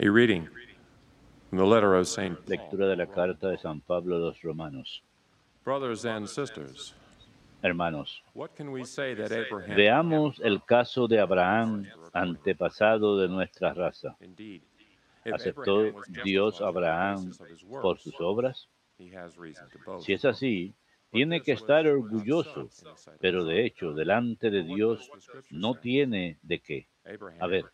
A reading from the letter of St. Paul. Lectura de la carta de San Pablo a los Romanos. Brothers and sisters, Hermanos, what can we say that Abraham veamos el caso de Abraham, antepasado de nuestra raza. ¿Aceptó Dios a Abraham por sus obras? he has reason to boast. Si es así, tiene que estar orgulloso, pero de hecho, delante de Dios no tiene de qué. A ver,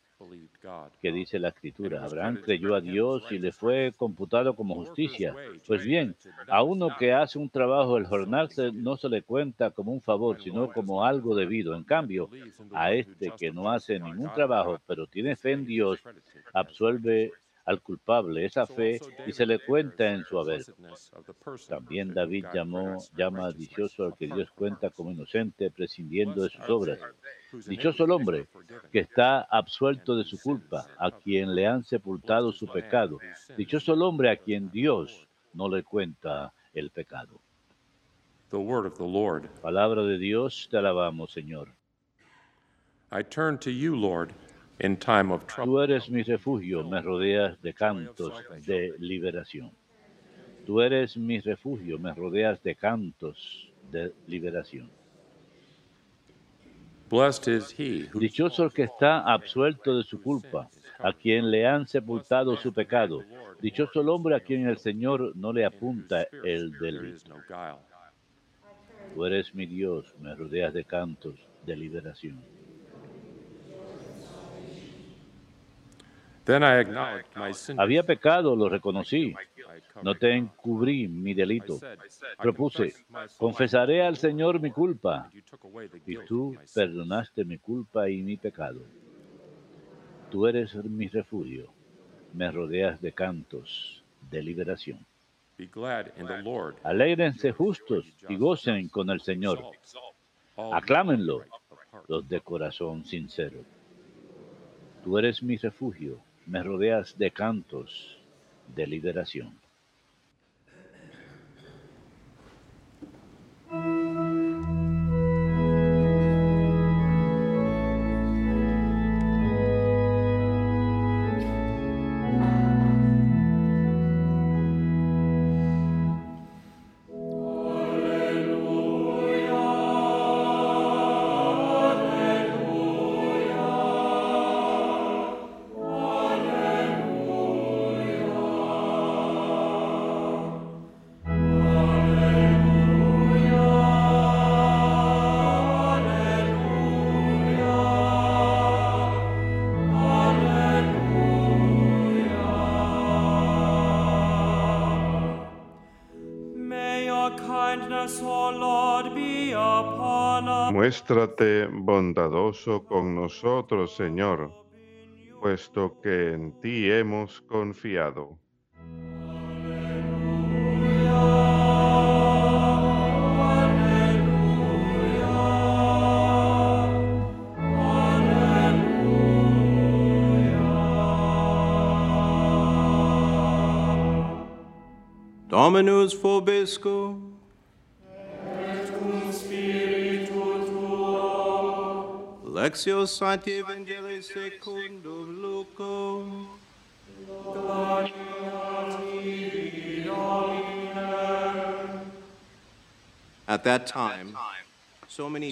¿Qué dice la escritura? Abraham creyó a Dios y le fue computado como justicia. Pues bien, a uno que hace un trabajo, el jornal no se le cuenta como un favor, sino como algo debido. En cambio, a este que no hace ningún trabajo, pero tiene fe en Dios, absuelve al culpable esa fe y se le cuenta en su haber. También David llamó, llama dichoso al que Dios cuenta como inocente, prescindiendo de sus obras. Dichoso el hombre que está absuelto de su culpa, a quien le han sepultado su pecado. Dichoso el hombre a quien Dios no le cuenta el pecado. Palabra de Dios, te alabamos, Señor. I turn to you, Lord, in time of trouble. Tú eres mi refugio, me rodeas de cantos de liberación. Tú eres mi refugio, me rodeas de cantos de liberación. Dichoso el que está absuelto de su culpa, a quien le han sepultado su pecado. Dichoso el hombre a quien el Señor no le apunta el delito. Tú eres mi Dios, me rodeas de cantos de liberación. Then I acknowledged my sin. Había pecado, lo reconocí. No te encubrí mi delito. Propuse, confesaré al Señor mi culpa, y tú perdonaste mi culpa y mi pecado. Tú eres mi refugio, me rodeas de cantos de liberación. Alégrense justos y gocen con el Señor. Aclámenlo, los de corazón sincero. Tú eres mi refugio, me rodeas de cantos de liberación. Muéstrate bondadoso con nosotros, Señor, puesto que en ti hemos confiado. Dominus vobiscum.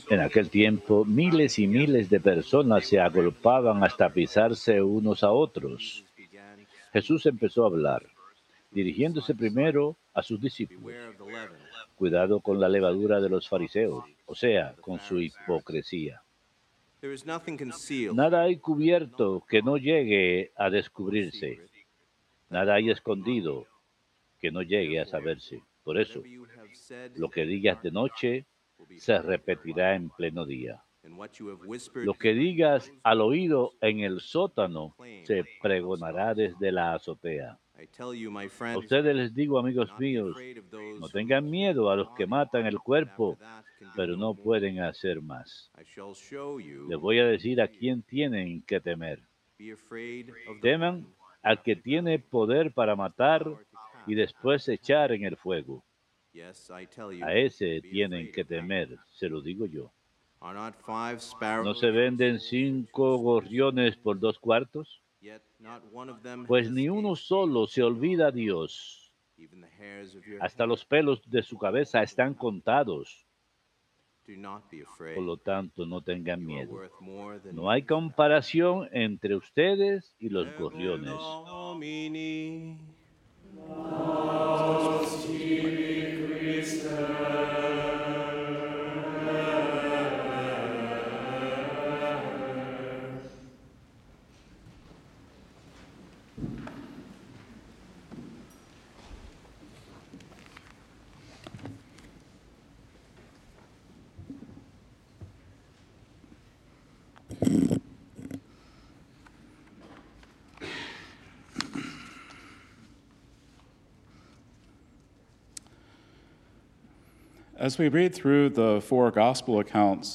En aquel tiempo, miles y miles de personas se agolpaban hasta pisarse unos a otros. Jesús empezó a hablar, dirigiéndose primero a sus discípulos. Cuidado con la levadura de los fariseos, o sea, con su hipocresía. Nada hay cubierto que no llegue a descubrirse. Nada hay escondido que no llegue a saberse. Por eso, lo que digas de noche se repetirá en pleno día. Lo que digas al oído en el sótano se pregonará desde la azotea. A ustedes les digo, amigos míos, no tengan miedo a los que matan el cuerpo, pero no pueden hacer más. Les voy a decir a quién tienen que temer. Teman al que tiene poder para matar y después echar en el fuego. A ese tienen que temer, se lo digo yo. ¿No se venden cinco gorriones por dos cuartos? Yet not one of them Pues ni uno solo se olvida a Dios. Hasta los pelos de su cabeza están contados. Do not be afraid. Por lo tanto, no tengan miedo. No hay comparación entre ustedes y los gorriones.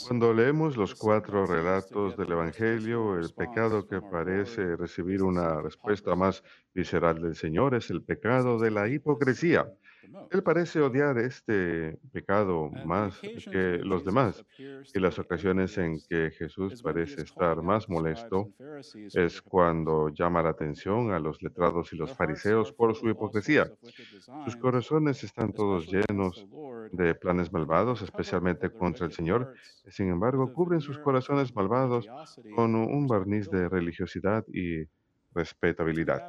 Cuando leemos los cuatro relatos del Evangelio, el pecado que parece recibir una respuesta más visceral del Señor es el pecado de la hipocresía. Él parece odiar este pecado más que los demás. Y las ocasiones en que Jesús parece estar más molesto es cuando llama la atención a los letrados y los fariseos por su hipocresía. Sus corazones están todos llenos de planes malvados, especialmente contra el Señor. Sin embargo, cubren sus corazones malvados con un barniz de religiosidad y respetabilidad.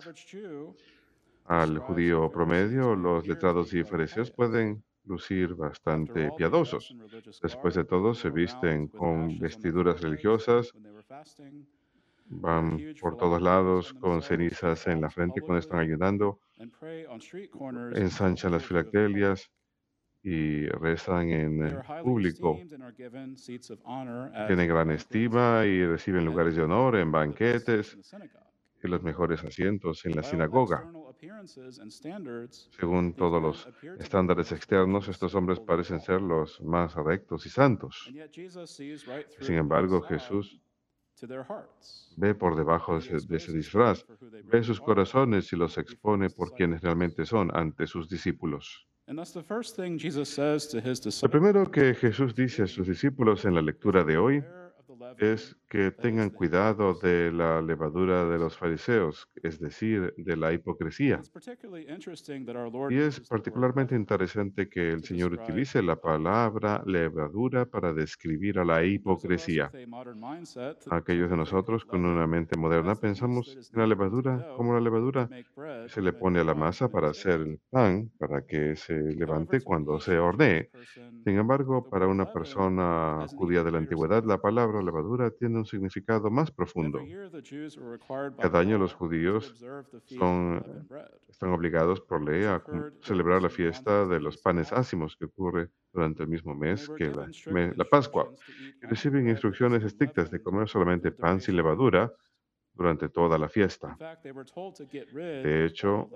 Al judío promedio, los letrados y fariseos pueden lucir bastante piadosos. Después de todo, se visten con vestiduras religiosas, van por todos lados con cenizas en la frente cuando están ayudando, ensanchan las filactelias y rezan en público. Tienen gran estima y reciben lugares de honor en banquetes y los mejores asientos en la sinagoga. Según todos los estándares externos, estos hombres parecen ser los más rectos y santos. Sin embargo, Jesús ve por debajo de ese, de ese disfraz, ve sus corazones y los expone por quienes realmente son ante sus discípulos. Lo primero que Jesús dice a sus discípulos en la lectura de hoy es que tengan cuidado de la levadura de los fariseos, es decir, de la hipocresía. Y es particularmente interesante que el Señor utilice la palabra levadura para describir a la hipocresía. Aquellos de nosotros con una mente moderna pensamos en la levadura como la levadura se le pone a la masa para hacer el pan, para que se levante cuando se hornee. Sin embargo, para una persona judía de la antigüedad, la palabra levadura tiene un significado más profundo. Cada año los judíos son, están obligados por ley a celebrar la fiesta de los panes ácimos que ocurre durante el mismo mes que la, la Pascua. Y reciben instrucciones estrictas de comer solamente pan sin levadura durante toda la fiesta. De hecho,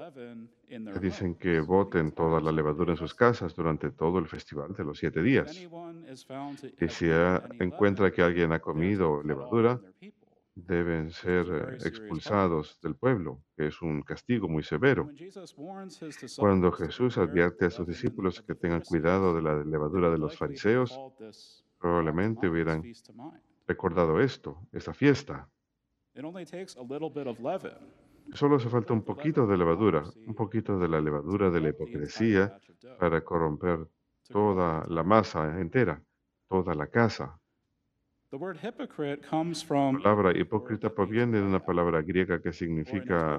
dicen que boten toda la levadura en sus casas durante todo el festival de los siete días. Y si encuentra que alguien ha comido levadura, deben ser eh, expulsados del pueblo, que es un castigo muy severo. Cuando Jesús advierte a sus discípulos que tengan cuidado de la levadura de los fariseos, probablemente hubieran recordado esto, esta fiesta. Solo hace falta un poquito de levadura, un poquito de la levadura de la hipocresía para corromper toda la masa entera, toda la casa. La palabra hipócrita proviene de una palabra griega que significa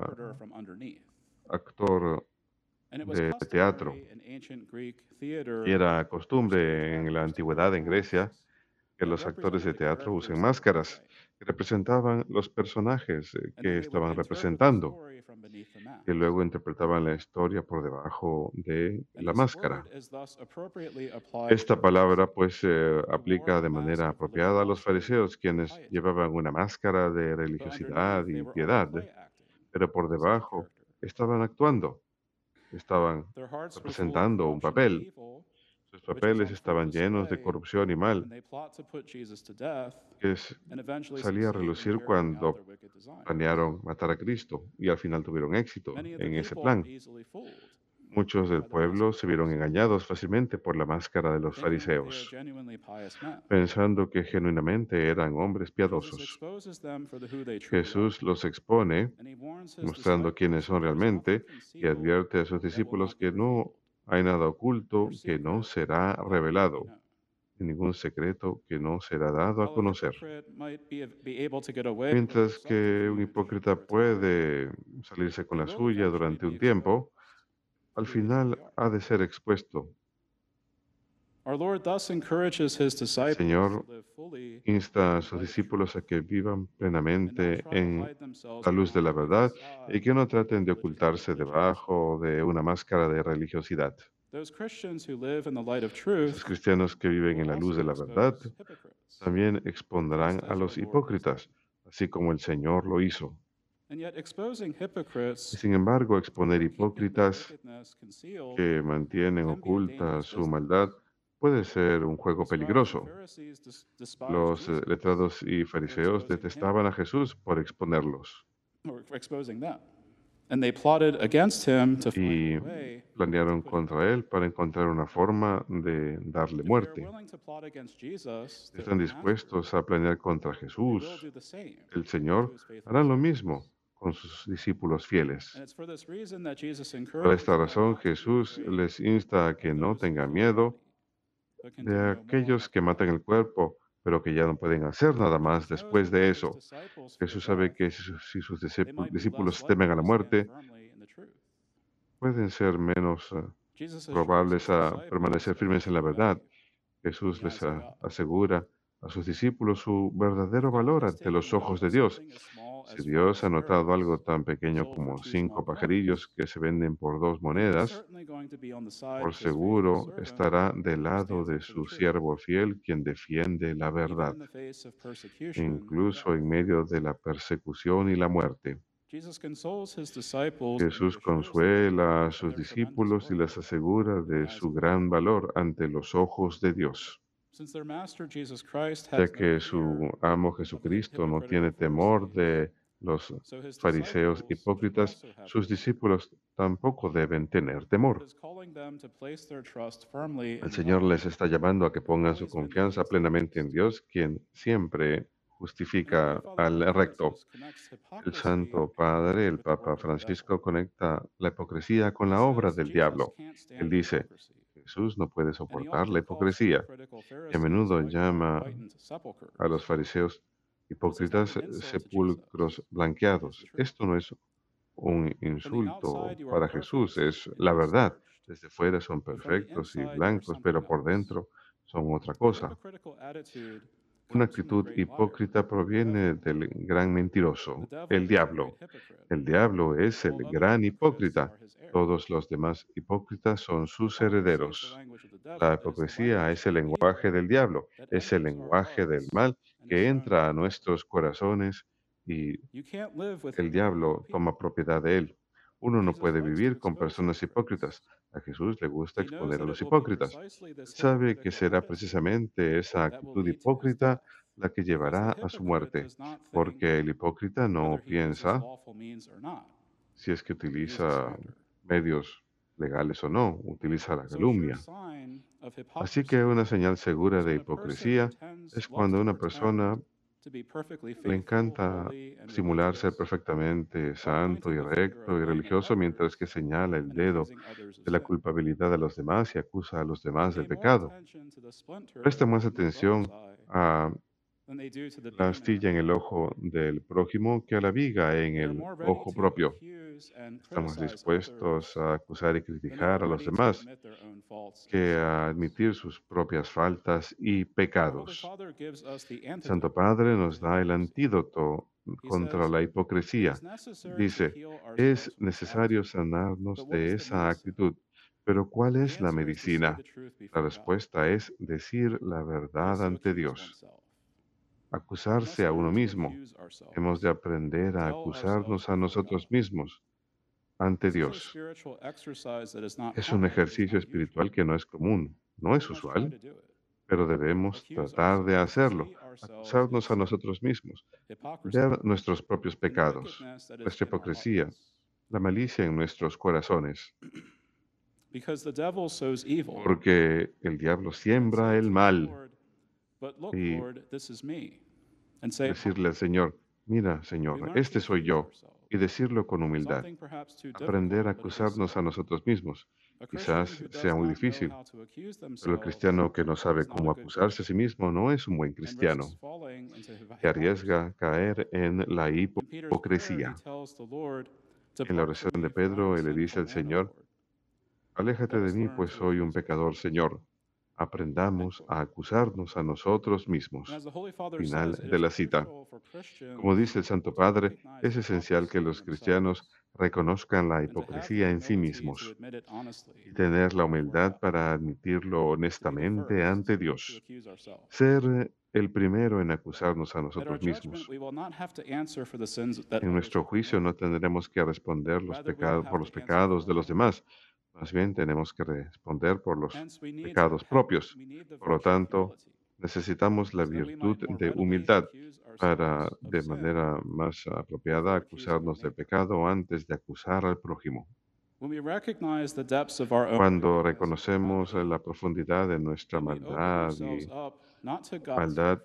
actor de teatro. Y era costumbre en la antigüedad en Grecia que los actores de teatro usen máscaras que representaban los personajes eh, que estaban representando y luego interpretaban la historia por debajo de la máscara. Esta palabra pues se aplica de manera apropiada a los fariseos quienes llevaban una máscara de religiosidad y piedad, pero por debajo estaban actuando, estaban representando un papel. Sus papeles estaban llenos de corrupción y mal, que salía a relucir cuando planearon matar a Cristo y al final tuvieron éxito en ese plan. Muchos del pueblo se vieron engañados fácilmente por la máscara de los fariseos, pensando que genuinamente eran hombres piadosos. Jesús los expone, mostrando quiénes son disciples, "There is realmente, y advierte a sus discípulos que no hay nada oculto que no será revelado, known." y ningún secreto que no será dado a conocer. Mientras que un hipócrita puede salirse con la suya durante un tiempo, al final ha de ser expuesto. Our Lord thus encourages his disciples Señor Insta a in sus light of discípulos a truth que vivan plenamente en la luz de la verdad y que no traten de ocultarse debajo de una máscara de religiosidad. Those Christians who live in the light of Los truth cristianos que viven en la luz de la verdad también expondrán a los hipócritas, así como el Señor lo hizo. And yet exposing Y hypocrites sin embargo, exponer hipócritas que mantienen oculta su maldad puede ser un juego peligroso. Los eh, letrados y fariseos detestaban a Jesús por exponerlos. Y planearon contra él para encontrar una forma de darle muerte. están dispuestos a planear contra Jesús, el Señor, harán lo mismo con sus discípulos fieles. Por esta razón, Jesús les insta a que no tengan miedo the body, but can de aquellos que matan el cuerpo, pero que ya no pueden hacer nada más después de eso. Jesús sabe que si sus, discípulos, temen a la muerte, pueden ser menos eh, probables a permanecer firmes en la verdad. Jesús les asegura a sus discípulos su verdadero valor ante los ojos de Dios. Si Dios ha notado algo sparrows tan pequeño como cinco pajarillos que se venden por dos monedas, por seguro estará del lado de su siervo fiel quien defiende la verdad, incluso en medio de la persecución y la muerte. Jesús consuela a sus discípulos y les asegura de su gran valor ante los ojos de Dios, Ya que su amo Jesucristo no tiene temor de los fariseos hipócritas, sus discípulos tampoco deben tener temor. El Señor les está llamando a que pongan su confianza plenamente en. Dios, quien siempre justifica al recto. El Santo Padre, el Papa. Francisco, conecta la hipocresía con la obra del diablo. Él dice. Jesús no puede soportar la hipocresía y a menudo llama a los fariseos. Hipócritas to sepulcros blanqueados. Esto no es un insulto para Jesús, es la verdad. Desde fuera son perfectos y blancos, pero por dentro son otra cosa. Una actitud hipócrita proviene del gran mentiroso, el diablo. El diablo es el gran hipócrita. Todos los demás hipócritas son sus herederos. La hipocresía es el lenguaje del diablo, es el lenguaje del mal que entra a nuestros corazones y el diablo toma propiedad de él. Uno no puede vivir con personas hipócritas. A Jesús le gusta exponer a los hipócritas. Sabe que será precisamente esa actitud hipócrita la que llevará a su muerte, porque el hipócrita no piensa si es que utiliza medios legales o no, utiliza la calumnia. Así que una señal segura de hipocresía es cuando una persona le encanta simular ser perfectamente santo y recto y religioso mientras que señala el dedo de la culpabilidad de los demás y acusa a los demás del pecado. Presta más atención a la astilla en el ojo del prójimo que a la viga en el ojo propio. Estamos dispuestos a acusar y criticar a los demás que a admitir sus propias faltas y pecados. Santo Padre nos da el antídoto contra la "It hipocresía. Dice, es necesario sanarnos de esa actitud. Pero ¿cuál es la medicina? La respuesta es decir la verdad ante Dios, acusarse a uno mismo. Hemos de aprender a acusarnos a nosotros mismos ante Dios. Es un ejercicio espiritual que no es común, no es usual, pero debemos tratar de hacerlo, acusarnos a nosotros mismos, ver nuestros propios pecados, nuestra hipocresía, la malicia en nuestros corazones. Because the devil sows evil. porque el diablo siembra el mal. Y Lord, this is me. And say, Decirle al Señor, mira, Señor, este soy yo, y decirlo con humildad. Aprender a acusarnos a nosotros mismos. Quizás sea muy difícil, pero el cristiano que no sabe cómo acusarse a sí mismo no es un buen cristiano, que arriesga caer en la hipocresía. En la "Depart oración de Pedro, él le dice al Señor, Lord." Aléjate de mí, pues soy un pecador, Señor. Aprendamos a acusarnos a nosotros mismos. Final de la cita. Como dice el Santo Padre, es esencial que los cristianos reconozcan la hipocresía en sí mismos y tener la humildad para admitirlo honestamente ante Dios. Ser el primero en acusarnos a nosotros mismos. we will not have to answer for the sins that En nuestro juicio no tendremos que responder los pecados por los pecados de los demás. Más bien tenemos que responder por los pecados propios. Por lo tanto, necesitamos la virtud de humildad para, de manera más apropiada, acusarnos de pecado antes de acusar al prójimo. Cuando reconocemos depravity, la profundidad de nuestra maldad y maldad,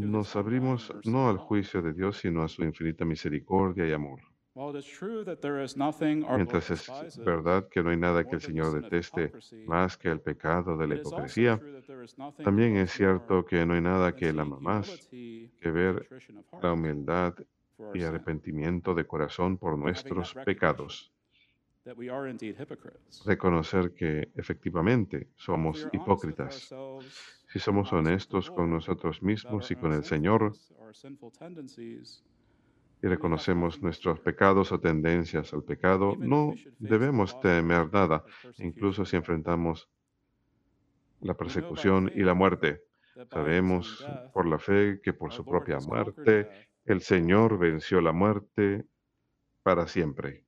nos abrimos no al juicio de Dios, sino a su infinita misericordia y amor. Mientras es verdad que no hay nada que el Señor deteste más que el pecado de la hipocresía, también es cierto que no hay nada que ama más que ver la humildad y arrepentimiento de corazón por nuestros pecados. Reconocer que efectivamente somos hipócritas. Si somos honestos con nosotros mismos y con el Señor y reconocemos nuestros pecados o tendencias al pecado, no debemos temer nada, incluso si enfrentamos la persecución y la muerte. Sabemos por la fe que por su propia muerte el Señor venció la muerte para siempre.